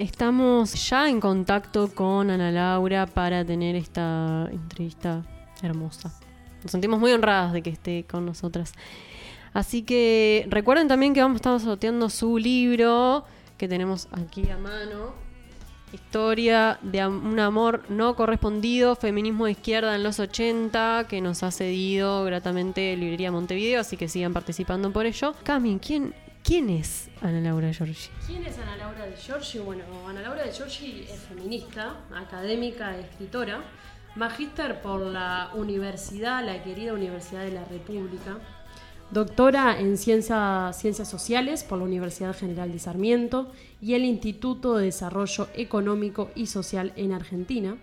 estamos ya en contacto con Ana Laura para tener esta entrevista hermosa. Nos sentimos muy honradas de que esté con nosotras. Así que recuerden también que vamos a estar sorteando su libro que tenemos aquí a mano. Historia de un amor no correspondido, feminismo de izquierda en los 80, que nos ha cedido gratamente Librería Montevideo, así que sigan participando por ello. Cami, ¿quién, ¿quién es Ana Laura de Giorgi? ¿Quién es Ana Laura de Giorgi? Bueno, Ana Laura de Giorgi es feminista, académica, escritora, magíster por la universidad, la querida Universidad de la República, doctora en Ciencias Sociales por la Universidad General de Sarmiento y el Instituto de Desarrollo Económico y Social en Argentina,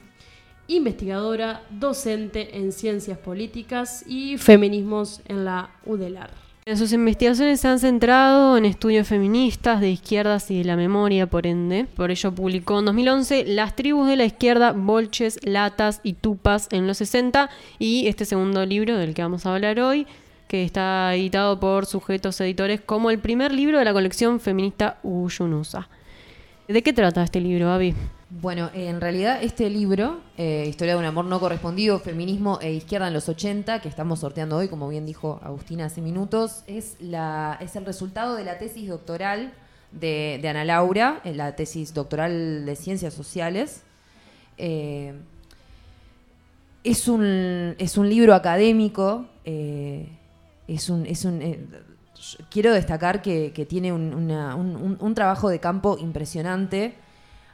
investigadora, docente en Ciencias Políticas y Feminismos en la UDELAR. En sus investigaciones se han centrado en estudios feministas de izquierdas y de la memoria, por ende. Por ello publicó en 2011 Las tribus de la izquierda, bolches, latas y tupas en los 60 y este segundo libro del que vamos a hablar hoy, que está editado por sujetos editores como el primer libro de la colección feminista Uyunusa. ¿De qué trata este libro, Avi? Bueno, en realidad este libro, eh, Historia de un amor no correspondido, feminismo e izquierda en los 80, que estamos sorteando hoy, como bien dijo Agustina hace minutos, es, la, es el resultado de la tesis doctoral de, Ana Laura, en la tesis doctoral de Ciencias Sociales. Eh, es, un, es un libro académico, eh, es un, es un quiero destacar que, tiene un, trabajo de campo impresionante.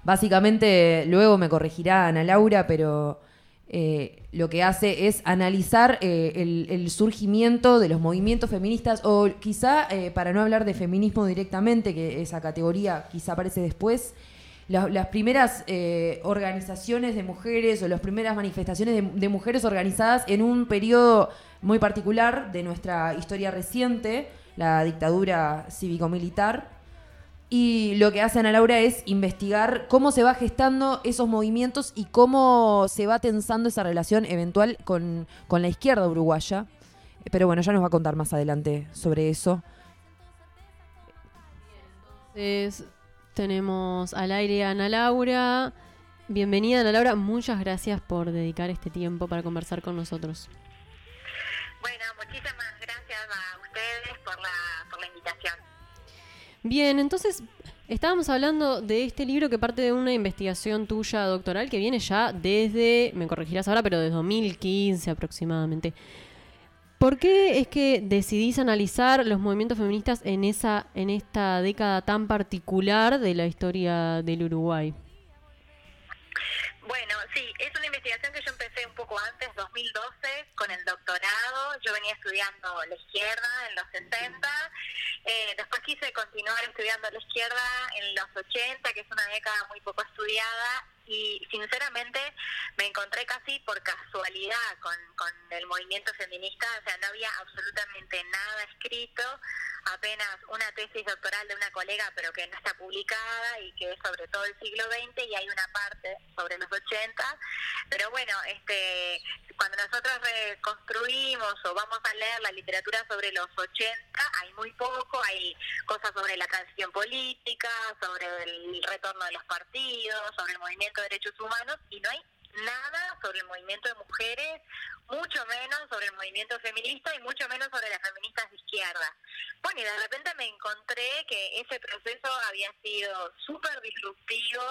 Básicamente, luego me corregirá Ana Laura, pero eh, lo que hace es analizar eh, el, surgimiento de los movimientos feministas, o quizá, eh, para no hablar de feminismo directamente, que esa categoría quizá aparece después, las primeras organizaciones de mujeres o las primeras manifestaciones de, mujeres organizadas en un periodo muy particular de nuestra historia reciente la dictadura cívico-militar. Y lo que hace Ana Laura es investigar cómo se va gestando esos movimientos y cómo se va tensando esa relación eventual con, la izquierda uruguaya. Pero bueno, ya nos va a contar más adelante sobre eso. Entonces, tenemos al aire a Ana Laura. Bienvenida Ana Laura, muchas gracias por dedicar este tiempo para conversar con nosotros. Bueno, muchísimas gracias a ustedes por la. Bien, entonces estábamos hablando de este libro que parte de una investigación tuya doctoral que viene ya desde, me corregirás ahora, pero desde 2015 aproximadamente. ¿Por qué es que decidís analizar los movimientos feministas en esa en esta década tan particular de la historia del Uruguay? Bueno, sí, es una investigación que yo empecé un poco antes, 2012, con el doctorado. Yo venía estudiando la izquierda en los 60. Eh, después quise continuar estudiando la izquierda en los 80, que es una década muy poco estudiada. Y sinceramente me encontré casi por casualidad con, con el movimiento feminista. O sea, no había absolutamente nada escrito apenas una tesis doctoral de una colega, pero que no está publicada y que es sobre todo el siglo XX y hay una parte sobre los 80. Pero bueno, este, cuando nosotros reconstruimos o vamos a leer la literatura sobre los 80, hay muy poco, hay cosas sobre la transición política, sobre el retorno de los partidos, sobre el movimiento de derechos humanos y no hay nada sobre el movimiento de mujeres, mucho menos sobre el movimiento feminista y mucho menos sobre las feministas de izquierda. Bueno, y de repente me encontré que ese proceso había sido súper disruptivo,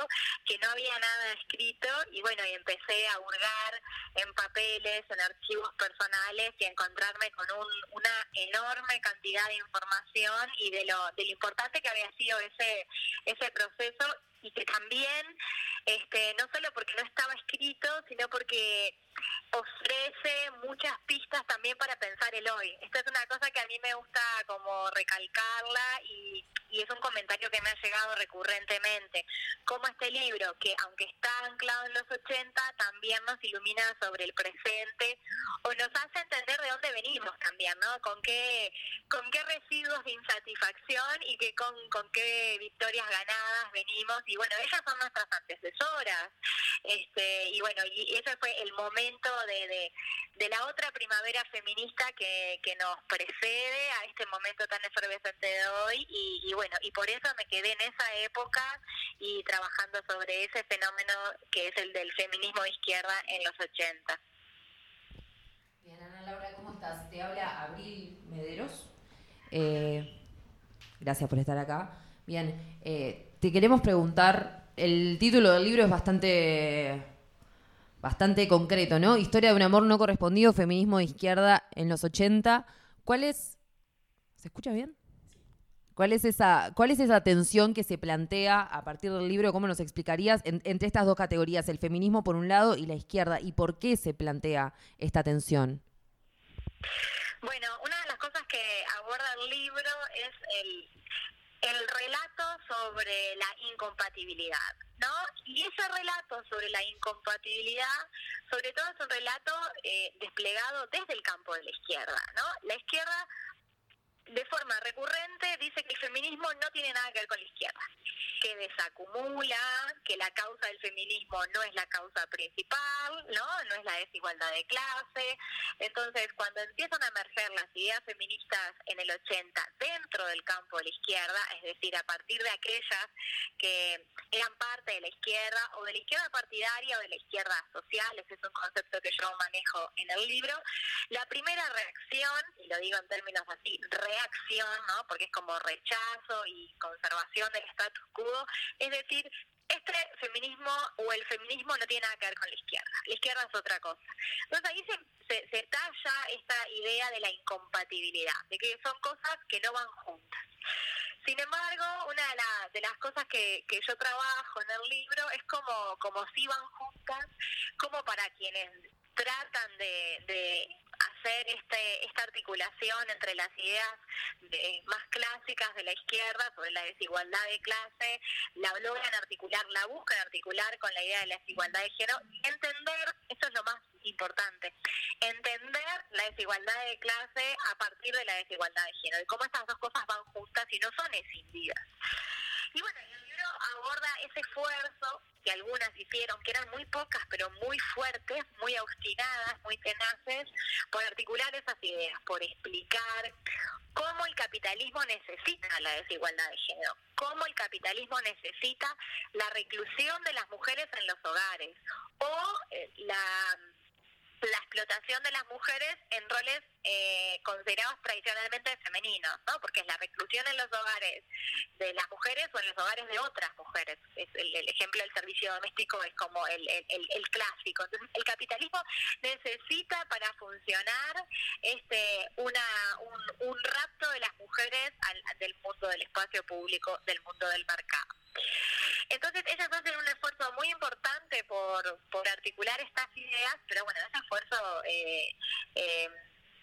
que no había nada escrito y bueno, y empecé a hurgar en papeles, en archivos personales y a encontrarme con un, una enorme cantidad de información y de lo, de lo importante que había sido ese, ese proceso y que también, este, no solo porque no estaba escrito, sino porque ofrece muchas pistas también para pensar el hoy. Esta es una cosa que a mí me gusta como recalcarla y, y es un comentario que me ha llegado recurrentemente. Como este libro, que aunque está anclado en los 80, también nos ilumina sobre el presente o nos hace entender de dónde venimos también, ¿no? Con qué, con qué residuos de insatisfacción y que con, con qué victorias ganadas venimos. Y bueno, ellas son nuestras antecesoras. Este, y bueno, y ese fue el momento de, de, la otra primavera feminista que, que, nos precede a este momento tan efervescente de hoy y, y, bueno, y por eso me quedé en esa época y trabajando sobre ese fenómeno que es el del feminismo de izquierda en los 80. Bien, Ana Laura, ¿cómo estás? Te habla Abril Mederos. Eh, gracias por estar acá. Bien, eh, te queremos preguntar, el título del libro es bastante, bastante concreto, ¿no? Historia de un amor no correspondido, feminismo de izquierda en los 80. ¿Cuál es... ¿Se escucha bien? ¿Cuál es, esa, ¿Cuál es esa tensión que se plantea a partir del libro? ¿Cómo nos explicarías entre estas dos categorías, el feminismo por un lado y la izquierda? ¿Y por qué se plantea esta tensión? Bueno, una de las cosas que aborda el libro es el, el relato sobre la incompatibilidad, ¿no? Y ese relato sobre la incompatibilidad, sobre todo es un relato eh, desplegado desde el campo de la izquierda, ¿no? La izquierda de forma recurrente dice que el feminismo no tiene nada que ver con la izquierda, que desacumula, que la causa del feminismo no es la causa principal, ¿no? No es la desigualdad de clase. Entonces, cuando empiezan a emerger las ideas feministas en el 80 dentro del campo de la izquierda, es decir, a partir de aquellas que eran parte de la izquierda o de la izquierda partidaria o de la izquierda social, ese es un concepto que yo manejo en el libro, la primera reacción, y lo digo en términos así, reacción, ¿no? porque es como rechazo y conservación del status quo, es decir, este feminismo o el feminismo no tiene nada que ver con la izquierda, la izquierda es otra cosa. Entonces ahí se, se, talla esta idea de la incompatibilidad, de que son cosas que no van juntas. Sin embargo, una de, de las cosas que, que, yo trabajo en el libro es como, como si van juntas, como para quienes tratan de hacer este, esta articulación entre las ideas más clásicas de la izquierda sobre la desigualdad de clase, la logran articular, la buscan articular con la idea de la desigualdad de género entender, esto es lo más importante, entender la desigualdad de clase a partir de la desigualdad de género y cómo estas dos cosas van juntas y no son escindidas. Y bueno, aborda ese esfuerzo que algunas hicieron, que eran muy pocas, pero muy fuertes, muy obstinadas, muy tenaces, por articular esas ideas, por explicar cómo el capitalismo necesita la desigualdad de género, cómo el capitalismo necesita la reclusión de las mujeres en los hogares o eh, la la explotación de las mujeres en roles eh, considerados tradicionalmente femeninos, ¿no? Porque es la reclusión en los hogares de las mujeres o en los hogares de otras mujeres. Es el, ejemplo del servicio doméstico es como el, clásico. Entonces, el capitalismo necesita para funcionar este una un, un rapto de las mujeres al, del mundo del espacio público, del mundo del mercado. Entonces ellas hacen un esfuerzo muy importante por, por articular estas ideas, pero bueno, ese esfuerzo eh, eh,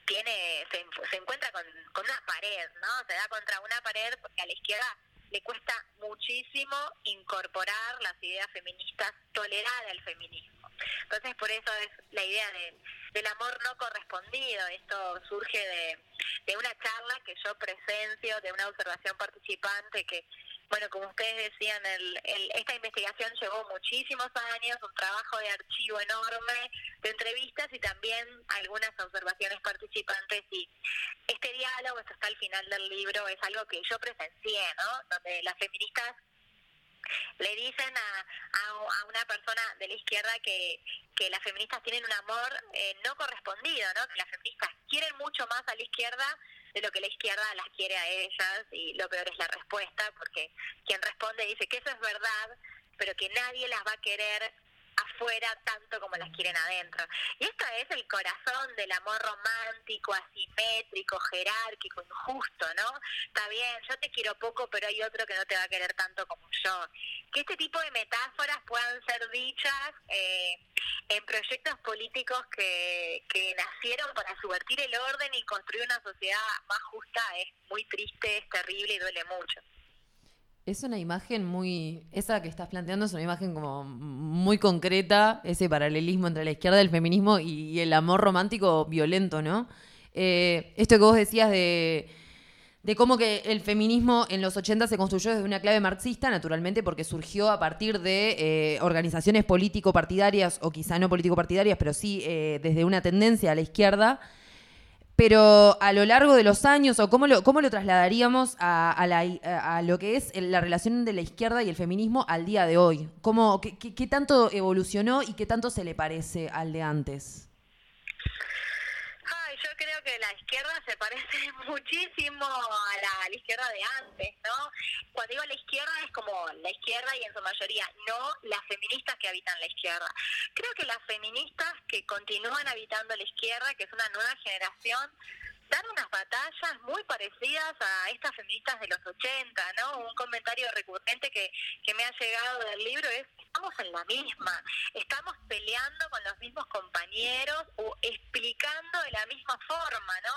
tiene se, encuentra con, con una pared, ¿no? Se da contra una pared porque a la izquierda le cuesta muchísimo incorporar las ideas feministas, tolerar el feminismo. Entonces, por eso es la idea de, del amor no correspondido. Esto surge de, de una charla que yo presencio, de una observación participante que bueno, como ustedes decían, el, esta investigación llevó muchísimos años, un trabajo de archivo enorme, de entrevistas y también algunas observaciones participantes. Y este diálogo, esto está al final del libro, es algo que yo presencié, ¿no? Donde las feministas le dicen a, a, una persona de la izquierda que, que las feministas tienen un amor eh, no correspondido, ¿no? Que las feministas quieren mucho más a la izquierda de lo que la izquierda las quiere a ellas y lo peor es la respuesta, porque quien responde dice que eso es verdad, pero que nadie las va a querer afuera tanto como las quieren adentro. Y esto es el corazón del amor romántico, asimétrico, jerárquico, injusto, ¿no? Está bien, yo te quiero poco, pero hay otro que no te va a querer tanto como yo. Que este tipo de metáforas puedan ser dichas eh, en proyectos políticos que, que nacieron para subvertir el orden y construir una sociedad más justa es muy triste, es terrible y duele mucho. Es una imagen muy. Esa que estás planteando es una imagen como muy concreta, ese paralelismo entre la izquierda del feminismo y, el amor romántico violento, ¿no? Eh, esto que vos decías de, de cómo que el feminismo en los 80 se construyó desde una clave marxista, naturalmente porque surgió a partir de eh, organizaciones político-partidarias, o quizá no político-partidarias, pero sí eh, desde una tendencia a la izquierda. Pero a lo largo de los años, o cómo lo, cómo lo trasladaríamos a, la- lo que es la relación de la izquierda y el feminismo al día de hoy? ¿Cómo, qué- qué tanto evolucionó y qué tanto se le parece al de antes? Creo que la izquierda se parece muchísimo a la izquierda de antes, ¿no? Cuando digo la izquierda es como la izquierda y en su mayoría, no las feministas que habitan la izquierda. Creo que las feministas que continúan habitando la izquierda, que es una nueva generación, dan unas batallas muy parecidas a estas feministas de los 80, ¿no? Un comentario recurrente que, que me ha llegado del libro es, estamos en la misma, estamos peleando con los mismos compañeros o explicando de la misma forma, ¿no?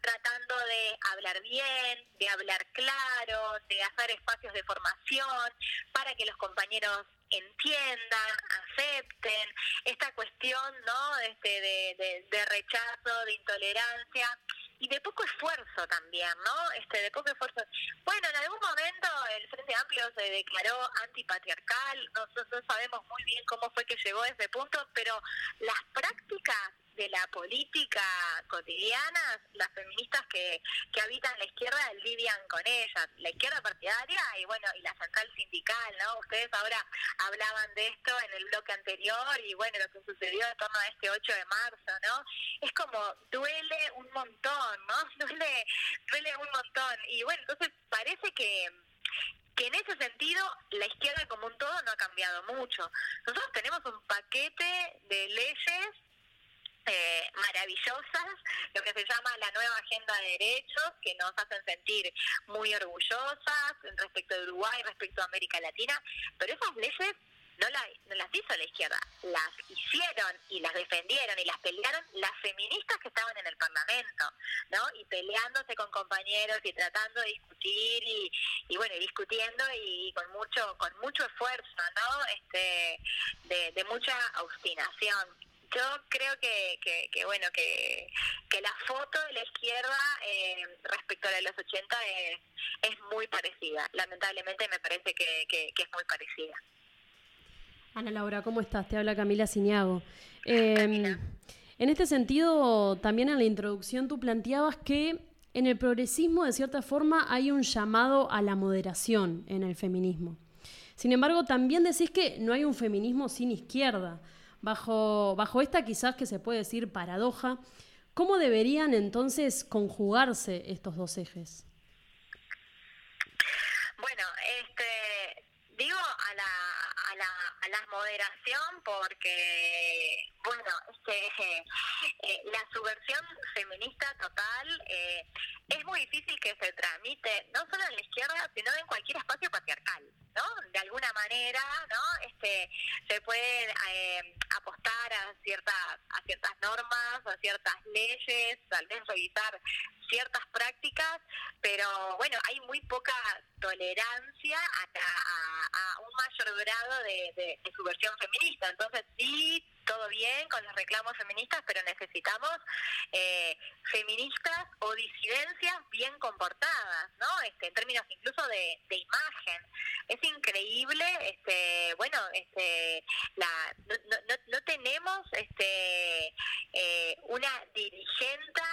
Tratando de hablar bien, de hablar claro, de hacer espacios de formación para que los compañeros entiendan, acepten esta cuestión, ¿no? Este, de, de, de rechazo, de intolerancia y de poco esfuerzo también, ¿no? Este, de poco esfuerzo. Bueno, en algún momento el Frente Amplio se declaró antipatriarcal, nosotros sabemos muy bien cómo fue que llegó a ese punto, pero las prácticas de la política cotidiana, las feministas que, que habitan la izquierda lidian con ellas, la izquierda partidaria y bueno, y la central sindical, ¿no? Ustedes ahora hablaban de esto en el bloque anterior y bueno, lo que sucedió en torno a este 8 de marzo, ¿no? Es como duele un montón, ¿no? Duele, duele un montón. Y bueno, entonces parece que que en ese sentido la izquierda como un todo no ha cambiado mucho. Nosotros tenemos un paquete de leyes eh, maravillosas, lo que se llama la nueva agenda de derechos, que nos hacen sentir muy orgullosas respecto de Uruguay, respecto a América Latina, pero esas leyes no, la, no las hizo la izquierda, las hicieron y las defendieron y las pelearon las feministas que estaban en el Parlamento, ¿no? Y peleándose con compañeros y tratando de discutir y, y bueno, discutiendo y con mucho con mucho esfuerzo, ¿no? Este de, de mucha obstinación yo creo que, que, que, bueno que, que la foto de la izquierda eh, respecto a la de los 80 es, es muy parecida lamentablemente me parece que, que, que es muy parecida Ana Laura, ¿cómo estás? Te habla Camila Ciñago. Eh, en este sentido, también en la introducción tú planteabas que en el progresismo, de cierta forma, hay un llamado a la moderación en el feminismo. Sin embargo, también decís que no hay un feminismo sin izquierda. Bajo, bajo esta quizás que se puede decir paradoja, ¿cómo deberían entonces conjugarse estos dos ejes? Bueno, este, digo a la, a la, a la moderación porque, bueno, este, la subversión feminista total eh, es muy difícil que se tramite, no solo en la izquierda, sino en cualquier espacio patriarcal, ¿no? De alguna manera, ¿no? Este, se puede eh, apostar a ciertas, a ciertas normas, a ciertas leyes, tal vez revisar ciertas prácticas, pero bueno, hay muy poca tolerancia a, a, un mayor grado de, subversión feminista. Entonces, sí, todo bien con los reclamos feministas, pero necesitamos eh, feministas o disidencias bien comportadas, ¿no? Este, en términos incluso de, imagen. Es increíble, este, bueno, este, la, no, no, no tenemos este, eh, una dirigenta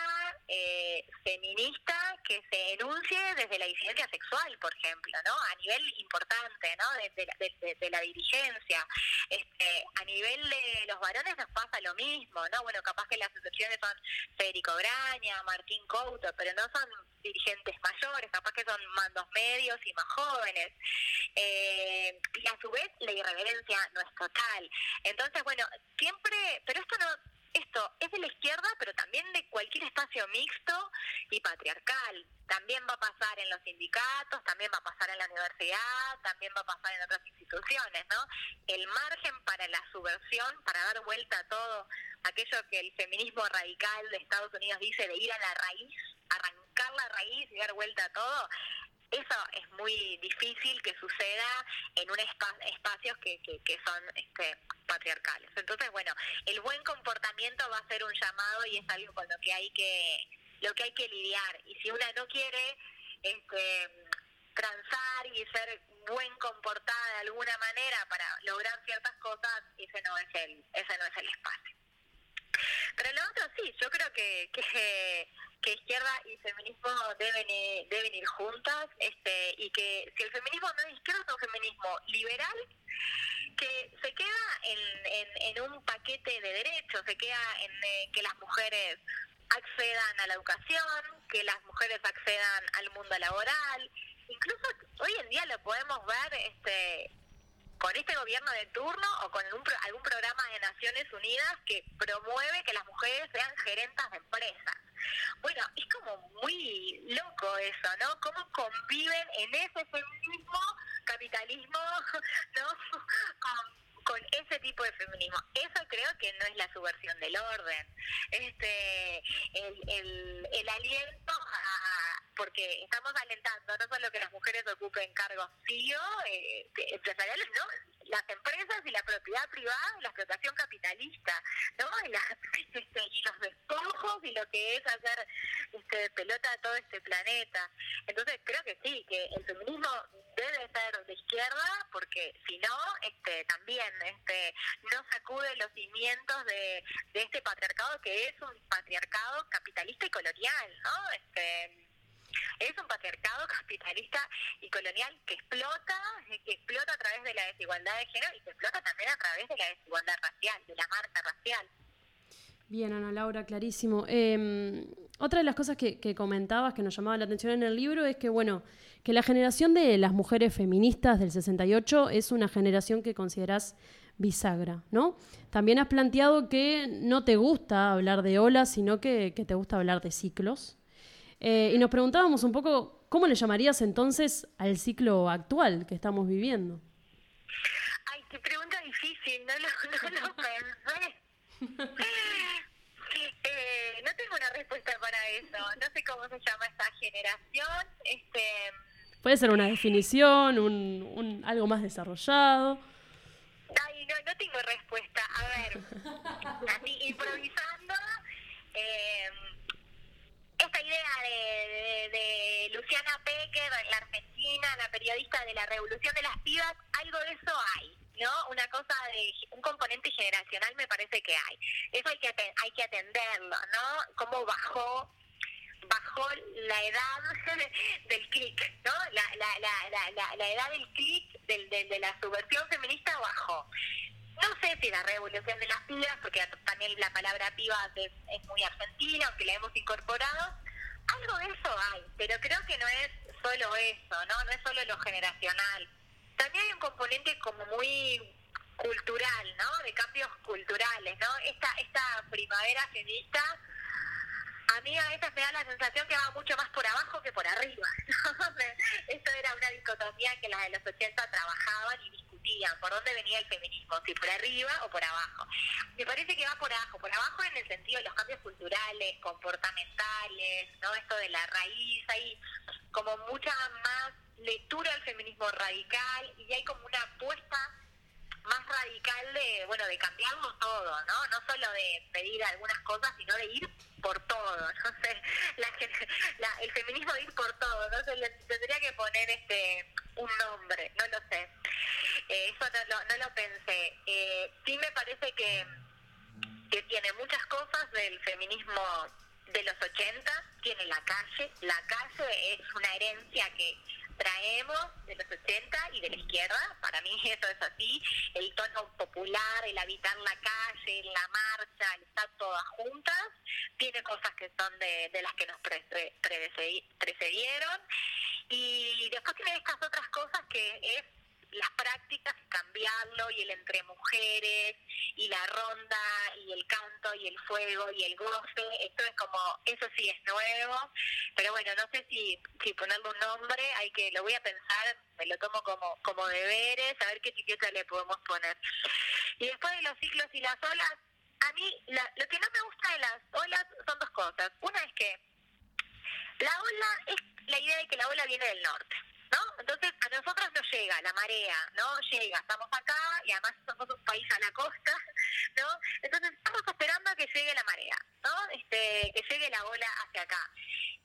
eh, feminista que se enuncie desde la disidencia sexual, por ejemplo, ¿no? A nivel importante, ¿no? De, de, de, de la dirigencia. Este, a nivel de los varones nos pasa lo mismo, ¿no? Bueno, capaz que las excepciones son Federico Graña, Martín Couto, pero no son dirigentes mayores, capaz que son mandos medios y más jóvenes. Eh, y a su vez la irreverencia no es total. Entonces, bueno, siempre, pero esto no esto es de la izquierda, pero también de cualquier espacio mixto y patriarcal. También va a pasar en los sindicatos, también va a pasar en la universidad, también va a pasar en otras instituciones, ¿no? El margen para la subversión, para dar vuelta a todo aquello que el feminismo radical de Estados Unidos dice de ir a la raíz, arrancar la raíz y dar vuelta a todo, eso es muy difícil que suceda en un espa espacios que, que, son este, patriarcales. Entonces, bueno, el buen comportamiento va a ser un llamado y es algo con lo que hay que lo que hay que lidiar. Y si una no quiere este, transar y ser buen comportada de alguna manera para lograr ciertas cosas, ese no es el, ese no es el espacio. Pero lo otro sí, yo creo que, que, izquierda y feminismo deben ir, deben ir juntas, este, y que si el feminismo no es izquierda, es un feminismo liberal que se queda en, en, en un paquete de derechos, se queda en eh, que las mujeres accedan a la educación, que las mujeres accedan al mundo laboral, incluso hoy en día lo podemos ver este con este gobierno de turno o con algún, algún programa de Naciones Unidas que promueve que las mujeres sean gerentas de empresas. Bueno, es como muy loco eso, ¿no? Cómo conviven en ese feminismo, capitalismo, ¿no? Con ese tipo de feminismo. Eso creo que no es la subversión del orden. Este, el, el, aliento porque estamos alentando no solo que las mujeres ocupen cargos CEO, eh, empresariales, no, las empresas y la propiedad privada y la explotación capitalista, ¿no? Y, la, este, y los despojos y lo que es hacer este, pelota a todo este planeta. Entonces creo que sí, que el feminismo debe ser de izquierda porque si no, este, también este, no sacude los cimientos de, de este patriarcado que es un patriarcado capitalista y colonial, ¿no? Este, es un patriarcado capitalista y colonial que explota, que explota a través de la desigualdad de género y que explota también a través de la desigualdad racial, de la marca racial. Bien, Ana Laura, clarísimo. Eh, otra de las cosas que, comentabas que nos llamaba la atención en el libro es que, bueno, que la generación de las mujeres feministas del 68 es una generación que consideras bisagra, ¿no? También has planteado que no te gusta hablar de olas, sino que te gusta hablar de ciclos. Eh, y nos preguntábamos un poco, ¿cómo le llamarías entonces al ciclo actual que estamos viviendo? Ay, qué pregunta difícil, no lo, no lo pensé. eh, no tengo una respuesta para eso. No sé cómo se llama esta generación. Este... Puede ser una definición, un, un algo más desarrollado. Ay, no, no tengo respuesta. A ver, así improvisando. Eh, esta idea de, de, de Luciana Pecker, la argentina, la periodista de la revolución de las pibas, algo de eso hay. ¿no? Una cosa de un componente generacional me parece que hay. Eso hay que hay que atenderlo, ¿no? Cómo bajó bajó la edad del clic, ¿no? La, la, la, la, la edad del clic del, del, de la subversión feminista bajó. No sé si la revolución de las pibas, porque también la palabra pibas es, muy argentina, aunque la hemos incorporado, algo de eso hay, pero creo que no es solo eso, ¿no? No es solo lo generacional. También hay un componente como muy cultural, ¿no? De cambios culturales, ¿no? Esta, esta primavera feminista a mí a veces me da la sensación que va mucho más por abajo que por arriba. Esto era una dicotomía que las de los 80 trabajaban y por dónde venía el feminismo, si por arriba o por abajo. Me parece que va por abajo, por abajo en el sentido de los cambios culturales, comportamentales, ¿no? Esto de la raíz, hay como mucha más lectura del feminismo radical y hay como una apuesta más radical de, bueno, de cambiarlo todo, ¿no? No solo de pedir algunas cosas, sino de ir por todo, no sé, la, la, el feminismo de ir por todo, no le tendría que poner este un nombre, no lo sé. Eh, eso no, no, no, lo pensé. Eh, sí me parece que, que tiene muchas cosas del feminismo de los 80, tiene la calle, la calle es una herencia que traemos de los 80 y de la izquierda, para mí eso es así, el tono popular, el habitar la calle, la marcha, el estar todas juntas, tiene cosas que son de, de las que nos pre, pre, precedieron y después tiene estas otras que es las prácticas, cambiarlo y el entre mujeres y la ronda y el canto y el fuego y el goce, esto es como, eso sí es nuevo, pero bueno, no sé si, si ponerle un nombre, hay que, lo voy a pensar, me lo tomo como, como deberes, a ver qué etiqueta le podemos poner. Y después de los ciclos y las olas, a mí la, lo que no me gusta de las olas son dos cosas. Una es que la ola es la idea de que la ola viene del norte. ¿No? Entonces a nosotros nos llega la marea, ¿no? Llega, estamos acá y además somos un país a la costa, ¿no? Entonces estamos esperando a que llegue la marea, ¿no? Este, que llegue la ola hacia acá.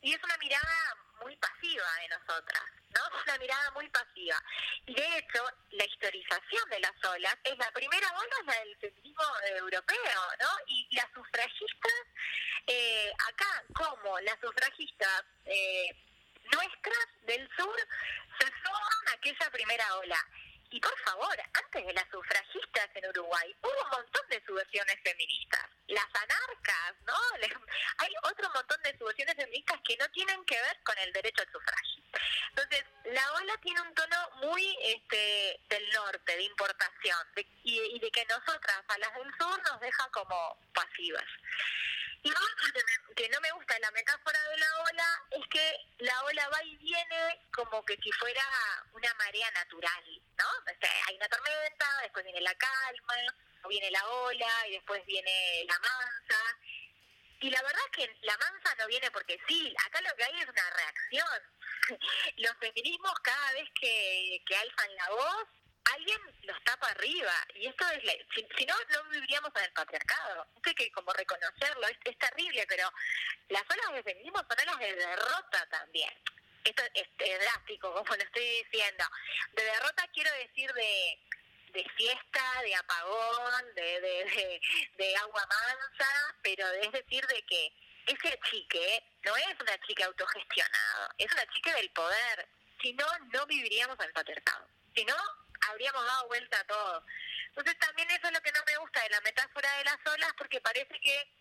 Y es una mirada muy pasiva de nosotras, ¿no? Es una mirada muy pasiva. Y de hecho, la historización de las olas es la primera ola la del feminismo europeo, ¿no? Y las sufragistas, eh, acá, como las sufragistas eh, nuestras del sur se suman a aquella primera ola. Y por favor, antes de las sufragistas en Uruguay, hubo un montón de subversiones feministas. Las anarcas, ¿no? Hay otro montón de subversiones feministas que no tienen que ver con el derecho al sufragio. Entonces, la ola tiene un tono muy este, del norte, de importación, y, y de que nosotras, a las del sur, nos deja como pasivas. Y lo que no me gusta de la metáfora de la ola es que la ola va y viene como que si fuera una marea natural, ¿no? O sea, hay una tormenta, después viene la calma, viene la ola y después viene la mansa. Y la verdad es que la mansa no viene porque sí, acá lo que hay es una reacción. Los feminismos cada vez que, que alzan la voz alguien los tapa arriba. Y esto es, si, no, no viviríamos en el patriarcado. Hay que como reconocerlo, es, terrible, pero las olas de feminismo son olas de derrota también. Esto es, drástico, como lo estoy diciendo. De derrota quiero decir de, de fiesta, de apagón, de, agua mansa, pero es decir de que ese chique no es una chica autogestionada, es una chica del poder. Si no, no viviríamos en el patriarcado. Si no, habríamos dado vuelta a todo. Entonces también eso es lo que no me gusta de la metáfora de las olas, porque parece que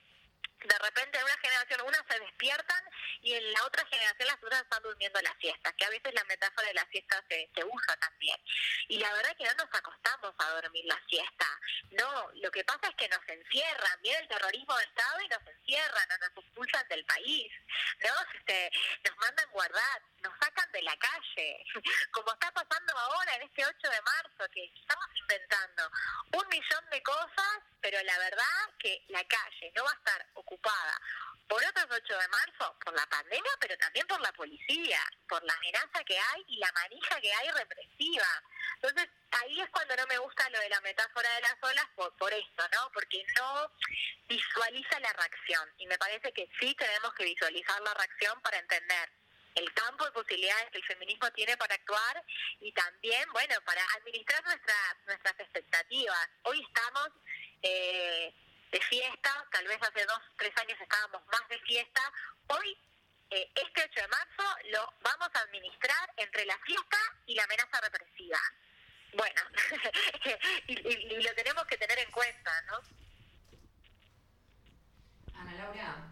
de repente en una generación unas se despiertan y en la otra generación las otras están durmiendo la siesta, que a veces la metáfora de la siesta se, se usa también. Y la verdad es que no nos acostamos a dormir la siesta, no, lo que pasa es que nos encierran, viene el terrorismo de Estado y nos encierran, o nos expulsan del país, ¿no? Este, nos mandan guardar, nos sacan de la calle, como está pasando ahora en este 8 de marzo, que estamos inventando un millón de cosas, pero la verdad que la calle no va a estar ocupada por otros 8 de marzo, por la pandemia, pero también por la policía, por la amenaza que hay y la manija que hay represiva. Entonces, ahí es cuando no me gusta lo de la metáfora de las olas por, por esto, ¿no? Porque no visualiza la reacción. Y me parece que sí tenemos que visualizar la reacción para entender el campo de posibilidades que el feminismo tiene para actuar y también, bueno, para administrar nuestras, nuestras expectativas. Hoy estamos... Eh, de fiesta, tal vez hace dos, tres años estábamos más de fiesta, hoy eh, este 8 de marzo lo vamos a administrar entre la fiesta y la amenaza represiva. Bueno, y, lo tenemos que tener en cuenta, ¿no? Ana Laura,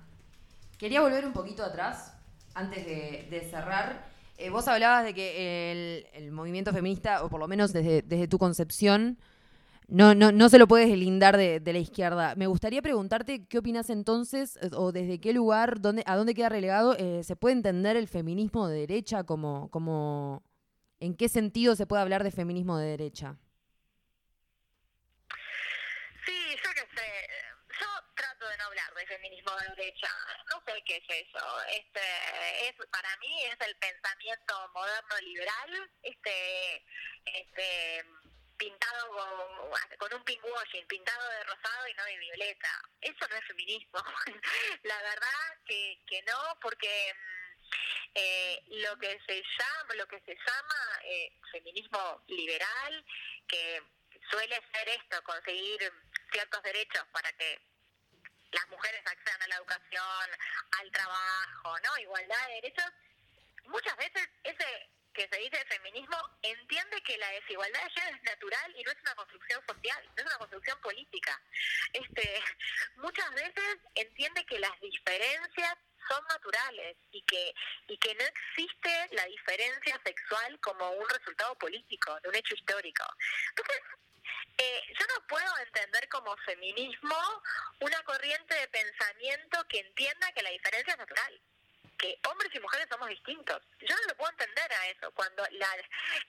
quería volver un poquito atrás, antes de, cerrar. Eh, vos hablabas de que el, movimiento feminista, o por lo menos desde tu concepción, no, no, no se lo puedes lindar de, de, la izquierda. Me gustaría preguntarte qué opinas entonces, eh, o desde qué lugar, dónde, a dónde queda relegado, eh, se puede entender el feminismo de derecha como, como, en qué sentido se puede hablar de feminismo de derecha. Sí, yo qué sé, yo trato de no hablar de feminismo de derecha, no sé qué es eso. Este, es para mí es el pensamiento moderno liberal, este, este pintado con, con un pinkwashing, pintado de rosado y no de violeta. Eso no es feminismo. La verdad que, que no, porque mm, eh, lo que se llama, lo que se llama eh, feminismo liberal, que suele ser esto, conseguir ciertos derechos para que las mujeres accedan a la educación, al trabajo, ¿no? Igualdad de derechos. Muchas veces ese que se dice feminismo entiende que la desigualdad de género es natural y no es una construcción social, no es una construcción política. Este, muchas veces entiende que las diferencias son naturales y que y que no existe la diferencia sexual como un resultado político de un hecho histórico. Entonces, eh, yo no puedo entender como feminismo una corriente de pensamiento que entienda que la diferencia es natural que hombres y mujeres somos distintos. Yo no lo puedo entender a eso, cuando la,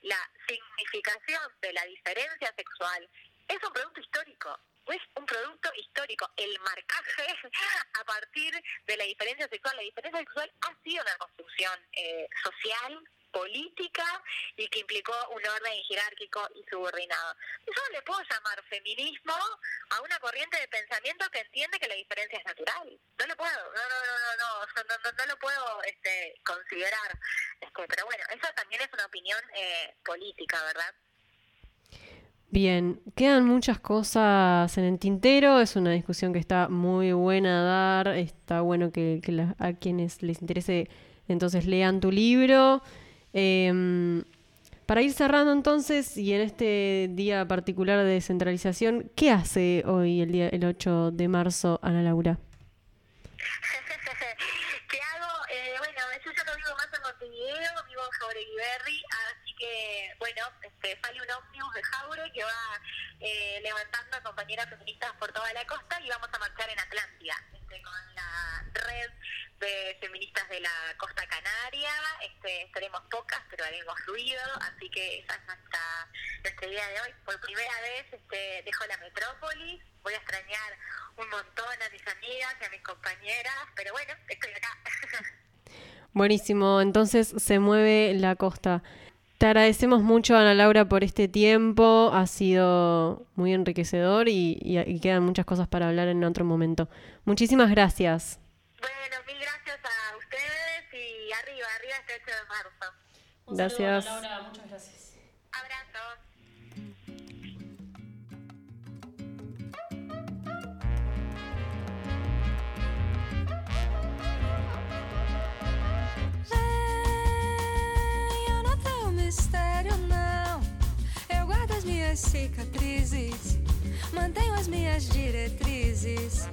la significación de la diferencia sexual es un producto histórico. Es un producto histórico. El marcaje a partir de la diferencia sexual. La diferencia sexual ha sido una construcción eh, social, política y que implicó un orden jerárquico y subordinado. Yo le puedo llamar feminismo a una corriente de pensamiento que entiende que la diferencia es natural. No lo puedo, no, no, no, no, no, no, lo puedo este, considerar. Este, pero bueno, eso también es una opinión eh, política, ¿verdad? Bien, quedan muchas cosas en el tintero, es una discusión que está muy buena a dar, está bueno que, a quienes les interese entonces lean tu libro. Em, para ir cerrando entonces, y en este día particular de descentralización, ¿qué hace hoy el día el 8 de marzo Ana Laura? ¿Qué hago? Eh, bueno, yo ya no vivo más en Montevideo, vivo en Jauregui así que, bueno, este, sale un ómnibus de Jaure que va eh, levantando a compañeras feministas por toda la costa y vamos a marchar en Atlántida, con la red de feministas de la costa canaria. Este, estaremos pocas, pero haremos ruido, así que esa es nuestra, nuestra idea de hoy. Por primera vez este, dejo la metrópolis, voy a extrañar un montón a mis amigas y a mis compañeras, pero bueno, estoy acá. Buenísimo, entonces se mueve la costa. Te agradecemos mucho, Ana Laura, por este tiempo. Ha sido muy enriquecedor y, y quedan muchas cosas para hablar en otro momento. Muchísimas gracias. Bueno, mil gracias a ustedes y arriba, arriba este 8 de marzo. Un gracias. Saludo, Laura, muchas gracias. Mistério, não. Eu guardo as minhas cicatrizes, mantenho as minhas diretrizes.